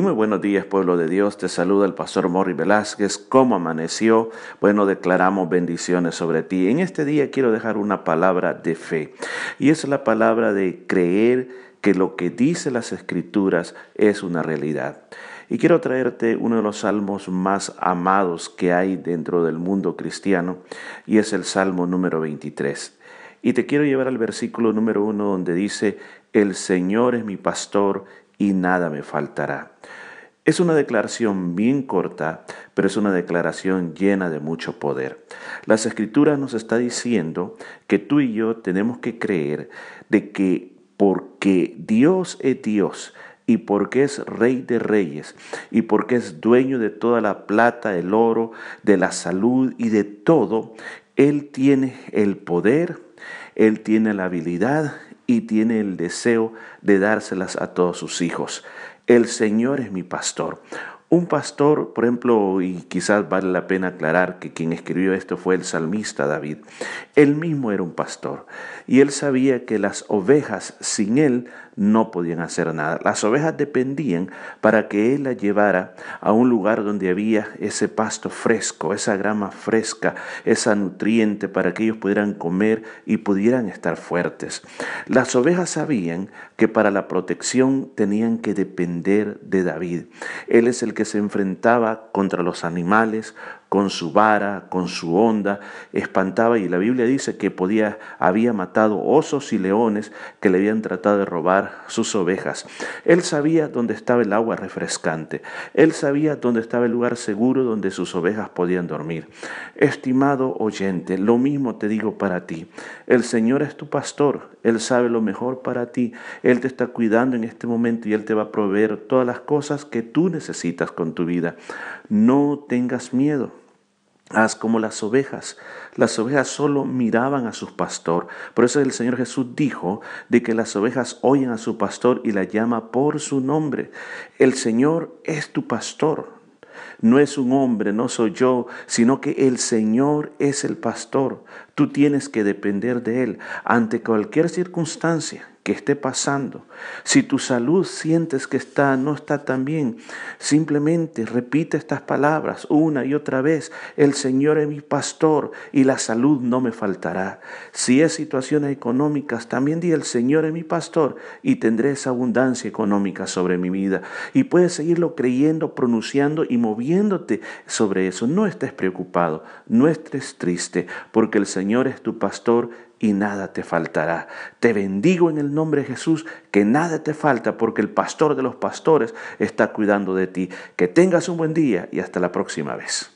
Muy buenos días, pueblo de Dios. Te saluda el pastor Morri Velázquez. ¿Cómo amaneció? Bueno, declaramos bendiciones sobre ti. En este día quiero dejar una palabra de fe. Y es la palabra de creer que lo que dice las escrituras es una realidad. Y quiero traerte uno de los salmos más amados que hay dentro del mundo cristiano, y es el Salmo número 23. Y te quiero llevar al versículo número uno donde dice, El Señor es mi pastor y nada me faltará. Es una declaración bien corta, pero es una declaración llena de mucho poder. Las escrituras nos está diciendo que tú y yo tenemos que creer de que porque Dios es Dios y porque es rey de reyes y porque es dueño de toda la plata, el oro, de la salud y de todo, Él tiene el poder, Él tiene la habilidad y tiene el deseo de dárselas a todos sus hijos. El Señor es mi pastor. Un pastor, por ejemplo, y quizás vale la pena aclarar que quien escribió esto fue el salmista David, él mismo era un pastor y él sabía que las ovejas sin él no podían hacer nada. Las ovejas dependían para que él las llevara a un lugar donde había ese pasto fresco, esa grama fresca, esa nutriente para que ellos pudieran comer y pudieran estar fuertes. Las ovejas sabían que para la protección tenían que depender de David. Él es el que se enfrentaba contra los animales, con su vara, con su onda, espantaba y la Biblia dice que podía, había matado osos y leones que le habían tratado de robar sus ovejas. Él sabía dónde estaba el agua refrescante, él sabía dónde estaba el lugar seguro donde sus ovejas podían dormir. Estimado oyente, lo mismo te digo para ti. El Señor es tu pastor, Él sabe lo mejor para ti, Él te está cuidando en este momento y Él te va a proveer todas las cosas que tú necesitas con tu vida. No tengas miedo. Haz como las ovejas. Las ovejas solo miraban a su pastor. Por eso el Señor Jesús dijo de que las ovejas oyen a su pastor y la llama por su nombre. El Señor es tu pastor. No es un hombre, no soy yo, sino que el Señor es el pastor. Tú tienes que depender de Él ante cualquier circunstancia que esté pasando, si tu salud sientes que está no está tan bien, simplemente repite estas palabras una y otra vez, el Señor es mi pastor y la salud no me faltará. Si es situaciones económicas, también di el Señor es mi pastor y tendré esa abundancia económica sobre mi vida. Y puedes seguirlo creyendo, pronunciando y moviéndote sobre eso. No estés preocupado, no estés triste, porque el Señor es tu pastor y nada te faltará. Te bendigo en el nombre de Jesús, que nada te falta porque el pastor de los pastores está cuidando de ti. Que tengas un buen día y hasta la próxima vez.